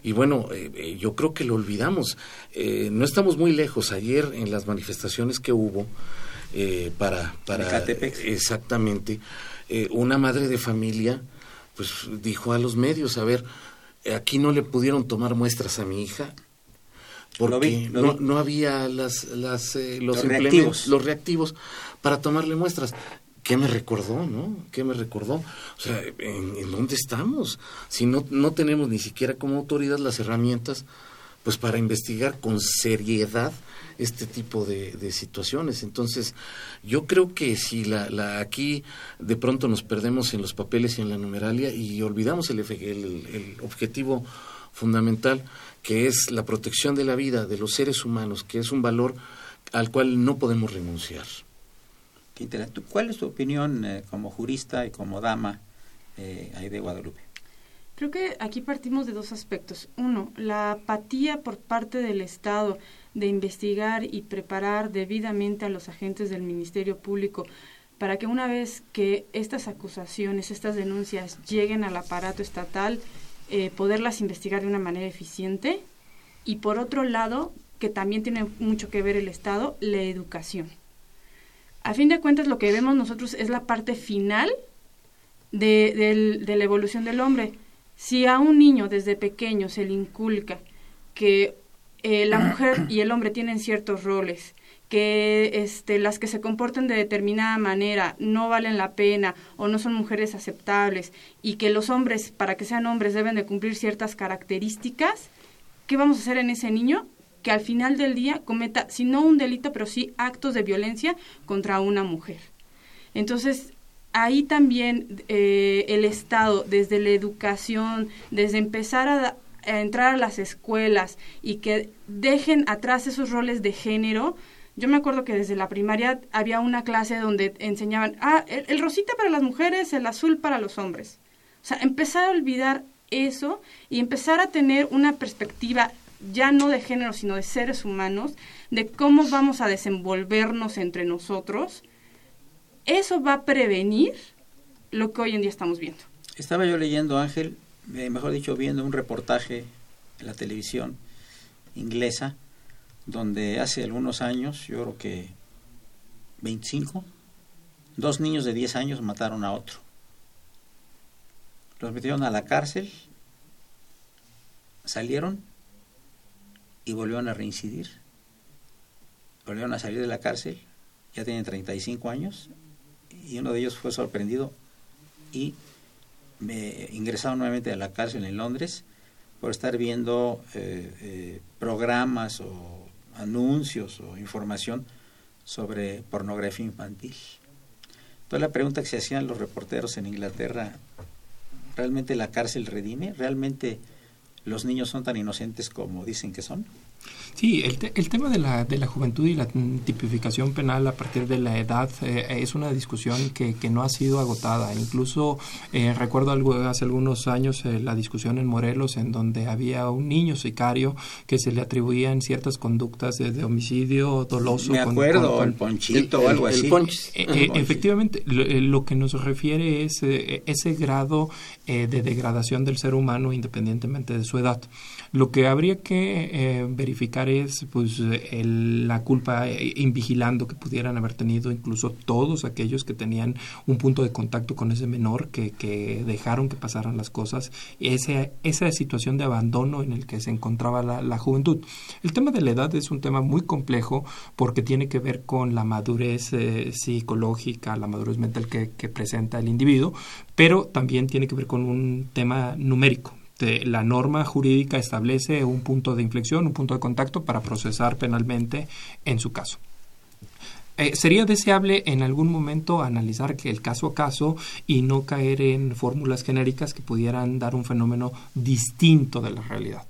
S2: y bueno, eh, eh, yo creo que lo olvidamos. Eh, no estamos muy lejos. Ayer en las manifestaciones que hubo para... para exactamente. Una madre de familia pues dijo a los medios, a ver, aquí no le pudieron tomar muestras a mi hija porque no, había las, las, los, reactivos. los reactivos para tomarle muestras. ¿qué me recordó, no? ¿Qué me recordó? O sea, ¿en, dónde estamos? Si no, no tenemos ni siquiera como autoridad las herramientas, pues para investigar con seriedad este tipo de, situaciones. Entonces, yo creo que si la, la, aquí de pronto nos perdemos en los papeles y en la numeralia y olvidamos el, el, el objetivo fundamental, que es la protección de la vida de los seres humanos, que es un valor al cual no podemos renunciar.
S1: ¿Cuál es tu opinión eh, como jurista y como dama eh, ahí de Guadalupe?
S3: Creo que aquí partimos de dos aspectos. Uno, la apatía por parte del Estado de investigar y preparar debidamente a los agentes del Ministerio Público para que una vez que estas acusaciones, estas denuncias lleguen al aparato estatal, eh, poderlas investigar de una manera eficiente. Y por otro lado, que también tiene mucho que ver el Estado, la educación a fin de cuentas lo que vemos nosotros es la parte final de, la evolución del hombre. Si a un niño desde pequeño se le inculca que eh, la mujer y el hombre tienen ciertos roles, que este, las que se comportan de determinada manera no valen la pena o no son mujeres aceptables y que los hombres, para que sean hombres, deben de cumplir ciertas características, ¿qué vamos a hacer en ese niño? que al final del día cometa, si no un delito, pero sí actos de violencia contra una mujer. Entonces, ahí también eh, el Estado, desde la educación, desde empezar a, entrar a las escuelas y que dejen atrás esos roles de género, yo me acuerdo que desde la primaria había una clase donde enseñaban, ah, el, rosita para las mujeres, el azul para los hombres. O sea, empezar a olvidar eso y empezar a tener una perspectiva ya no de género, sino de seres humanos, de cómo vamos a desenvolvernos entre nosotros, eso va a prevenir lo que hoy en día estamos viendo.
S1: Estaba yo leyendo, Ángel, eh, mejor dicho, viendo un reportaje en la televisión inglesa, donde hace algunos años, yo creo que 25, dos niños de 10 años mataron a otro. Los metieron a la cárcel, salieron y volvieron a reincidir. Volvieron a salir de la cárcel, ya tienen 35 años, y uno de ellos fue sorprendido y me ingresaron nuevamente a la cárcel en Londres por estar viendo eh, eh, programas o anuncios o información sobre pornografía infantil. Entonces la pregunta que se hacían los reporteros en Inglaterra, ¿realmente la cárcel redime? ¿Realmente los niños son tan inocentes como dicen que son?
S4: Sí, el, te- el tema de la, de la juventud y la tipificación penal a partir de la edad eh, es una discusión que, que no ha sido agotada. Incluso eh, recuerdo algo, hace algunos años eh, la discusión en Morelos en donde había un niño sicario que se le atribuían ciertas conductas de, de homicidio doloso.
S1: Me acuerdo,
S4: con- con-
S1: el ponchito o algo
S2: el
S1: así.
S2: ponch.
S4: eh, eh, efectivamente, lo, lo que nos refiere es eh, ese grado eh, de degradación del ser humano independientemente de su edad. Lo que habría que eh, verificar es pues el- la culpa eh, invigilando que pudieran haber tenido incluso todos aquellos que tenían un punto de contacto con ese menor que, dejaron que pasaran las cosas, ese, esa situación de abandono en el que se encontraba la, la juventud. El tema de la edad es un tema muy complejo porque tiene que ver con la madurez eh, psicológica, la madurez mental que presenta el individuo, pero también tiene que ver con un tema numérico. De- la norma jurídica establece un punto de inflexión, un punto de contacto para procesar penalmente en su caso. Eh, sería deseable en algún momento analizar que el caso a caso y no caer en fórmulas genéricas que pudieran dar un fenómeno distinto de la realidad.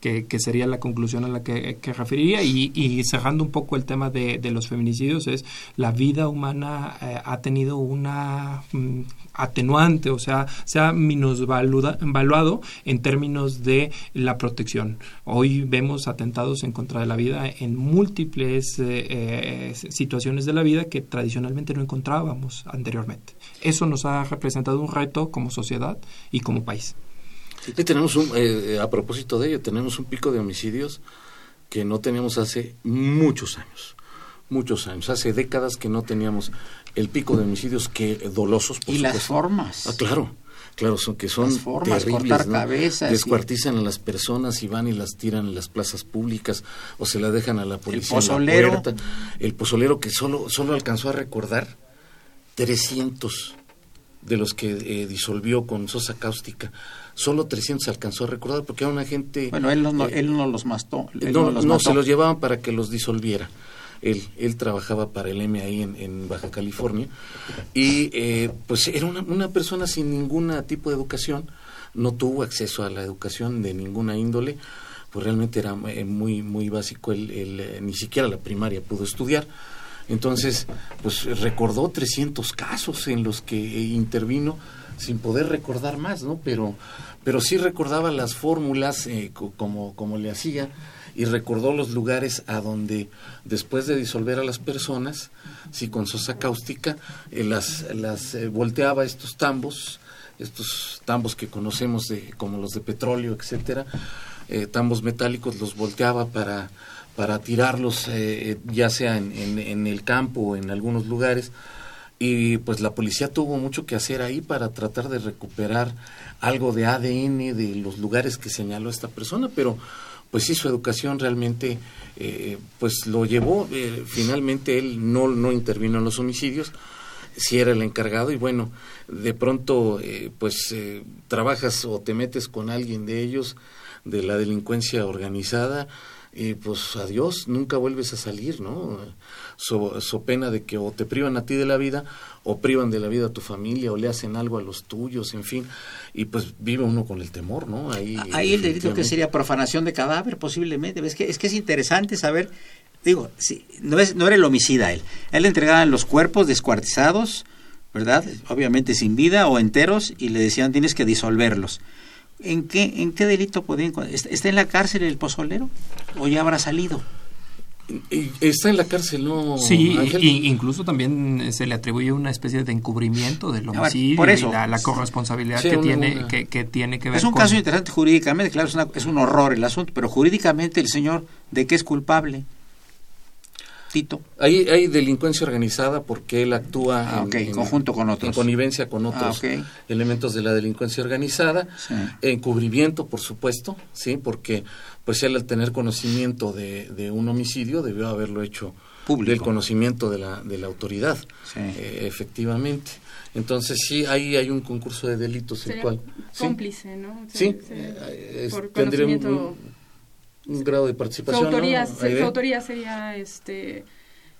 S4: Que, sería la conclusión a la que, que referiría. Y, y cerrando un poco el tema de, de los feminicidios es la vida humana eh, ha tenido una mm, atenuante o sea se ha minusvaluado en términos de la protección. Hoy vemos atentados en contra de la vida en múltiples eh, eh, situaciones de la vida que tradicionalmente no encontrábamos anteriormente. Eso nos ha representado un reto como sociedad y como país
S2: Y tenemos un, eh, eh, a propósito de ello, tenemos un pico de homicidios que no teníamos hace muchos años. Muchos años. Hace décadas que no teníamos el pico de homicidios que dolosos. Por
S1: Y las formas.
S2: Ah, claro. Claro, son que son
S1: Las formas,
S2: terribles,
S1: cortar
S2: ¿no?
S1: cabezas y-
S2: Descuartizan a las personas y van y las tiran en las plazas públicas o se las dejan a la policía en la
S1: pozolero.
S2: puerta. El pozolero que solo solo alcanzó a recordar 300 de los que eh, disolvió con sosa cáustica. Solo 300 alcanzó a recordar porque era una gente...
S1: Bueno, él no, no-
S2: eh,
S1: él no los mató. él
S2: no,
S1: los
S2: no,
S1: mató.
S2: se los llevaban para que los disolviera. Él, él trabajaba para el M ahí en, en Baja California y eh, pues era una, una persona sin ningún tipo de educación, no tuvo acceso a la educación de ninguna índole, pues realmente era eh, muy muy básico, él, él, eh, ni siquiera la primaria pudo estudiar. Entonces, pues recordó 300 casos en los que intervino sin poder recordar más, ¿no? Pero, pero sí recordaba las fórmulas eh, co- como, como le hacía y recordó los lugares a donde después de disolver a las personas, sí con sosa cáustica, eh, las, las eh, volteaba estos tambos, estos tambos que conocemos de, como los de petróleo, etcétera, eh, tambos metálicos los volteaba para para tirarlos ya sea en, en el campo o en algunos lugares y pues la policía tuvo mucho que hacer ahí para tratar de recuperar algo de ADN de los lugares que señaló esta persona, pero pues sí su educación realmente eh, pues lo llevó, eh, finalmente él no, no intervino en los homicidios, si era el encargado y bueno, de pronto eh, pues eh, trabajas o te metes con alguien de ellos, de la delincuencia organizada, y pues adiós, nunca vuelves a salir, ¿no? So, so pena de que o te privan a ti de la vida, o privan de la vida a tu familia, o le hacen algo a los tuyos, en fin, y pues vive uno con el temor, ¿no? Ahí,
S1: Ahí el delito que sería profanación de cadáver posiblemente. Es que es, que es interesante saber, digo, sí, no, es, no era el homicida él. Él le entregaban los cuerpos descuartizados, ¿verdad? Obviamente sin vida o enteros y le decían tienes que disolverlos. ¿En qué, en qué delito podía encontrar? ¿Está, en la cárcel el pozolero o ya habrá salido?
S2: Está en la cárcel, ¿no?
S4: Sí, y, incluso también eh, se le atribuye una especie de encubrimiento del
S1: ver,
S4: homicidio
S1: por eso.
S4: y la, la corresponsabilidad
S2: Sí,
S4: que,
S2: una-
S4: tiene,
S2: una-
S4: que, que tiene que ver
S1: Es un
S4: con...
S1: caso interesante jurídicamente, claro, es, una- es un horror el asunto, pero jurídicamente el señor, ¿de qué es culpable? Tito.
S2: Hay, hay delincuencia organizada porque él actúa
S1: Ah, en conjunto con otros.
S2: En connivencia con otros
S1: Ah, ok.
S2: elementos de la delincuencia organizada.
S1: Sí.
S2: Encubrimiento, por supuesto, sí, porque pues él al tener conocimiento de, de un homicidio debió haberlo hecho
S1: Público.
S2: del conocimiento de la, de la autoridad,
S1: Sí.
S2: eh, efectivamente. Entonces sí, ahí hay un concurso de delitos el cual... sí,
S3: cómplice, ¿no?
S2: Sí, eh, es-
S3: por
S2: tendría un,
S3: conocimiento.
S2: un- un grado de
S3: Su
S2: participación.
S3: autoría,
S2: ¿no?
S3: su autoría sería este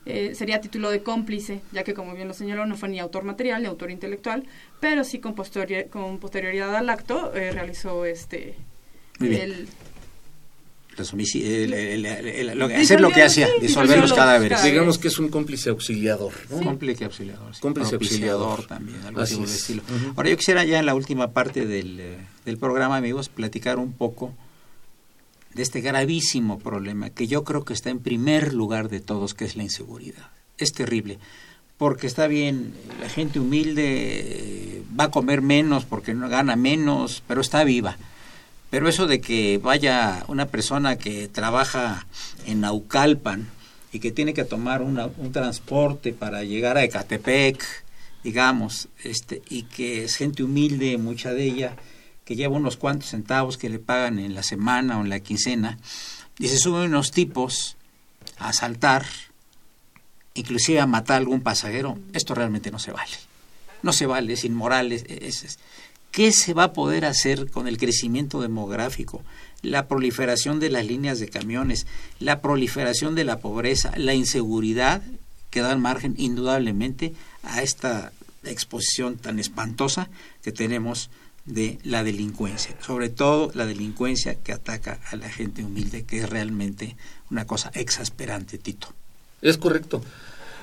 S3: eh, sería título de cómplice, ya que como bien lo señaló, no fue ni autor material ni autor intelectual, pero sí con, posteriori- con posterioridad al acto eh, realizó este
S1: Muy bien.
S3: el
S1: los homici- el- el- el- el- lo- hacer lo que hacía,
S3: sí,
S1: disolver los cadáveres.
S3: cadáveres.
S2: Digamos que es un cómplice auxiliador. ¿no?
S1: Cómplice auxiliador. sí.
S2: Cómplice auxiliador.
S1: también, algo así
S2: Así
S1: por el
S2: es.
S1: estilo. Ahora yo quisiera ya en la última parte del, eh, del programa, amigos, platicar un poco de este gravísimo problema que yo creo que está en primer lugar de todos, que es la inseguridad. Es terrible, porque está bien, la gente humilde eh, va a comer menos porque no gana menos, pero está viva. Pero eso de que vaya una persona que trabaja en Naucalpan y que tiene que tomar una- un transporte para llegar a Ecatepec, digamos, este, y que es gente humilde, mucha de ella, que lleva unos cuantos centavos que le pagan en la semana o en la quincena, y se suben unos tipos a asaltar, inclusive a matar a algún pasajero, esto realmente no se vale. No se vale, es inmoral. ¿Qué se va a poder hacer con el crecimiento demográfico, la proliferación de las líneas de camiones, la proliferación de la pobreza, la inseguridad que dan margen indudablemente a esta exposición tan espantosa que tenemos de la delincuencia, sobre todo la delincuencia que ataca a la gente humilde, que es realmente una cosa exasperante, Tito.
S2: Es correcto.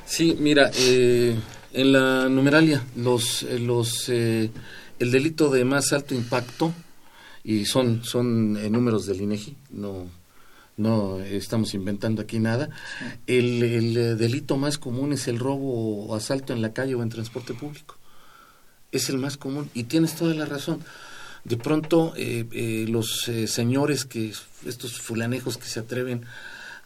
S2: Sí, mira, eh, en la numeralia, los, eh, los, eh, el delito de más alto impacto, y son, son eh, números del INEGI, no, no estamos inventando aquí nada, el, el, eh, delito más común es el robo o asalto en la calle o en transporte público. Es el más común, y tienes toda la razón. De pronto, eh, eh, los eh, señores que, estos fulanejos que se atreven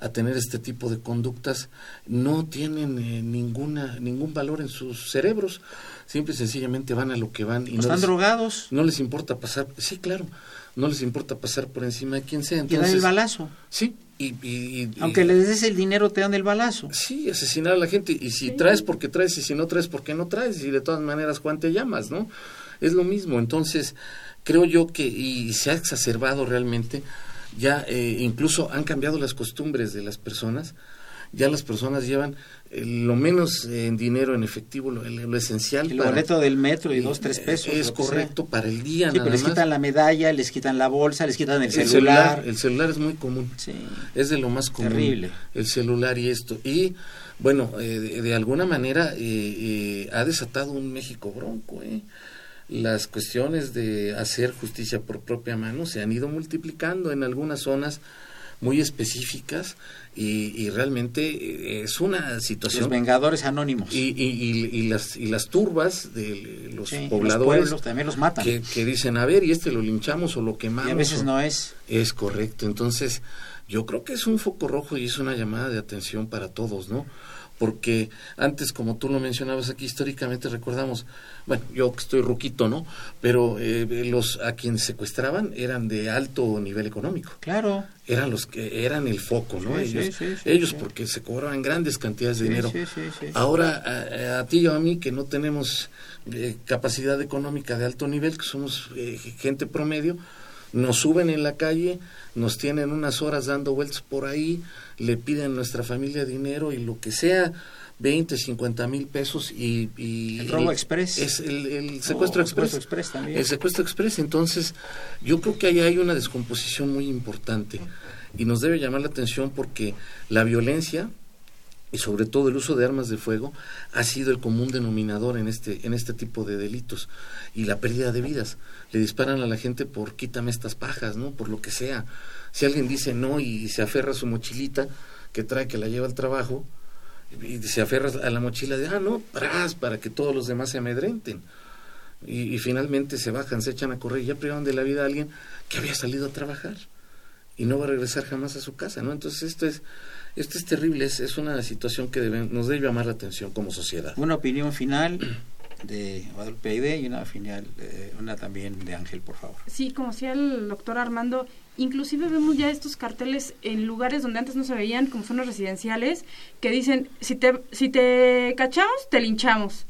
S2: a tener este tipo de conductas no tienen eh, ninguna ningún valor en sus cerebros simple y sencillamente van a lo que van y no
S1: ¿Están
S2: les,
S1: drogados?
S2: no les importa pasar sí claro no les importa pasar por encima de quien sea
S1: Y dan
S2: entonces
S1: el balazo.
S2: sí y, y-
S1: Aunque les des el dinero, te dan el balazo.
S2: sí asesinar a la gente y si traes porque traes y si no traes porque no traes y de todas maneras Juan te llamas no es lo mismo. Entonces creo yo que y se ha exacerbado realmente ya eh, incluso han cambiado las costumbres de las personas ya las personas llevan eh, lo menos eh, en dinero en efectivo lo, lo esencial
S1: El
S2: para-
S1: boleto del metro y dos, tres pesos.
S2: es
S1: sea.
S2: correcto para el día
S1: Sí,
S2: nada
S1: pero les
S2: más.
S1: quitan la medalla, les quitan la bolsa, les quitan el,
S2: el
S1: celular.
S2: el celular es muy común
S1: Sí.
S2: es de lo más común.
S1: Terrible.
S2: El celular y esto. Y bueno, eh, de, de alguna manera eh, eh, ha desatado un México bronco. ¿eh? Las cuestiones de hacer justicia por propia mano se han ido multiplicando en algunas zonas muy específicas y, y realmente eh, es una situación
S1: Los vengadores anónimos.
S2: y, y, y- y las y las turbas de los
S1: Sí,
S2: pobladores
S1: los pueblos también los matan.
S2: que, que dicen a ver y este lo linchamos o lo
S1: y
S2: quemamos
S1: a veces
S2: o-
S1: no es.
S2: es correcto. Entonces, yo creo que es un foco rojo y es una llamada de atención para todos, ¿no? Porque antes, como tú lo mencionabas aquí, históricamente recordamos, bueno, yo que estoy ruquito, ¿no? Pero eh, los a quienes secuestraban eran de alto nivel económico.
S1: Claro.
S2: Eran los que eran el foco, ¿no?
S1: Sí,
S2: ellos,
S1: sí, sí,
S2: ellos porque se cobraban grandes cantidades de dinero.
S1: sí, sí, sí.
S2: Ahora, a, a ti y a mí, que no tenemos eh, capacidad económica de alto nivel, que somos eh, gente promedio, nos suben en la calle, nos tienen unas horas dando vueltas por ahí, le piden a nuestra familia dinero y lo que sea, 20, 50 mil pesos y... y-
S1: El robo express.
S2: Es el, el secuestro
S1: Oh,
S2: express.
S1: secuestro express también.
S2: El secuestro express. Entonces, yo creo que ahí hay una descomposición muy importante y nos debe llamar la atención porque la violencia y sobre todo el uso de armas de fuego ha sido el común denominador en este en este tipo de delitos. Y la pérdida de vidas. Le disparan a la gente por quítame estas pajas no por lo que sea. Si alguien dice no y se aferra a su mochilita que trae que la lleva al trabajo y se aferra a la mochila de ah no para que todos los demás se amedrenten y, y finalmente se bajan se echan a correr. Y ya privaron de la vida a alguien que había salido a trabajar y no va a regresar jamás a su casa, ¿no? Entonces esto es esto es terrible, es, es una situación que debe- nos debe llamar la atención como sociedad.
S1: Una opinión final de Guadalupe Aide y una final, eh, una también de Ángel, por favor.
S3: Sí, como decía el doctor Armando, inclusive vemos ya estos carteles en lugares donde antes no se veían, como zonas residenciales, que dicen, si te, si te cachamos, te linchamos.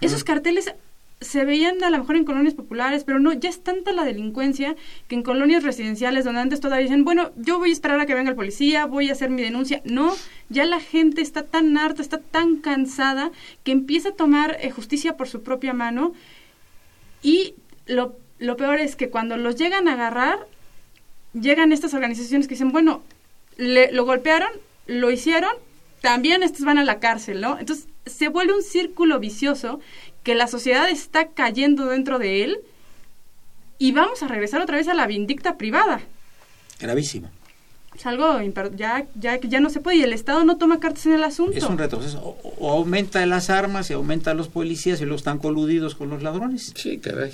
S3: Esos carteles se veían a lo mejor en colonias populares, pero no, ya es tanta la delincuencia que en colonias residenciales donde antes todavía dicen, bueno, yo voy a esperar a que venga el policía, voy a hacer mi denuncia. No, ya la gente está tan harta, está tan cansada que empieza a tomar eh, justicia por su propia mano y lo, lo peor es que cuando los llegan a agarrar, llegan estas organizaciones que dicen, bueno, le, lo golpearon, lo hicieron, también estos van a la cárcel, ¿no? Entonces se vuelve un círculo vicioso que la sociedad está cayendo dentro de él y vamos a regresar otra vez a la vindicta privada.
S1: Gravísimo.
S3: Es algo ya, ya, ya no se puede y el Estado no toma cartas en el asunto.
S1: Es un retroceso. O, o aumenta las armas y aumenta los policías y luego están coludidos con los ladrones.
S2: Sí, caray.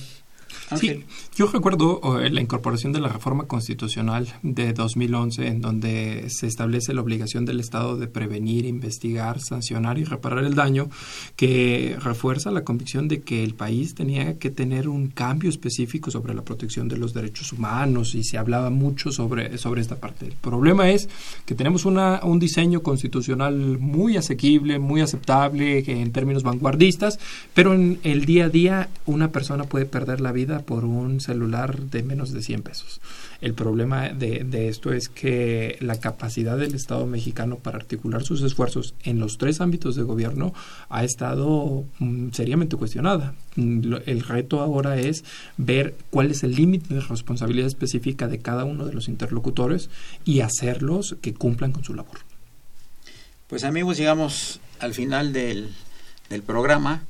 S4: Sí, yo recuerdo eh, la incorporación de la reforma constitucional de 2011 en donde se establece la obligación del Estado de prevenir, investigar, sancionar y reparar el daño, que refuerza la convicción de que el país tenía que tener un cambio específico sobre la protección de los derechos humanos y se hablaba mucho sobre, sobre esta parte. El problema es que tenemos una, un diseño constitucional muy asequible, muy aceptable en términos vanguardistas, pero en el día a día una persona puede perder la vida por un celular de menos de 100 pesos. El problema de, esto es que la capacidad del Estado mexicano para articular sus esfuerzos en los tres ámbitos de gobierno ha estado mm, seriamente cuestionada. Mm, el reto ahora es ver cuál es el límite de responsabilidad específica de cada uno de los interlocutores y hacerlos que cumplan con su labor.
S1: Pues amigos, llegamos al final del programa.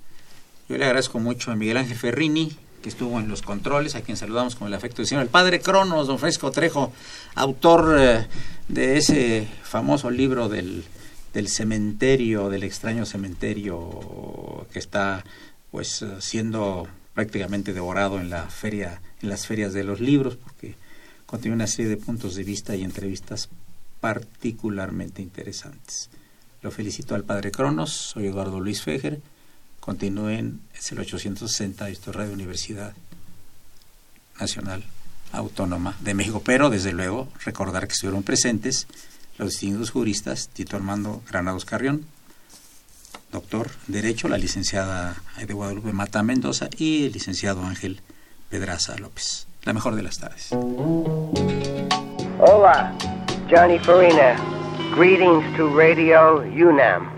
S1: Yo le agradezco mucho a Miguel Ángel Ferrini, que estuvo en los controles, a quien saludamos con el afecto del Señor, el padre Cronos, don Fresco Trejo, autor eh, de ese famoso libro del, del, cementerio, del extraño cementerio que está pues siendo prácticamente devorado en la feria, en las ferias de los libros, porque contiene una serie de puntos de vista y entrevistas particularmente interesantes. Lo felicito al padre Cronos, soy Eduardo Luis Fejer continúen, es el 860, esto es Radio Universidad Nacional Autónoma de México, pero desde luego recordar que estuvieron presentes los distinguidos juristas Tito Armando Granados Carrión, doctor Derecho, la licenciada de Guadalupe Mata Mendoza y el licenciado Ángel Pedraza López. La mejor de las tardes.
S5: Hola, Johnny Farina. Greetings to Radio UNAM.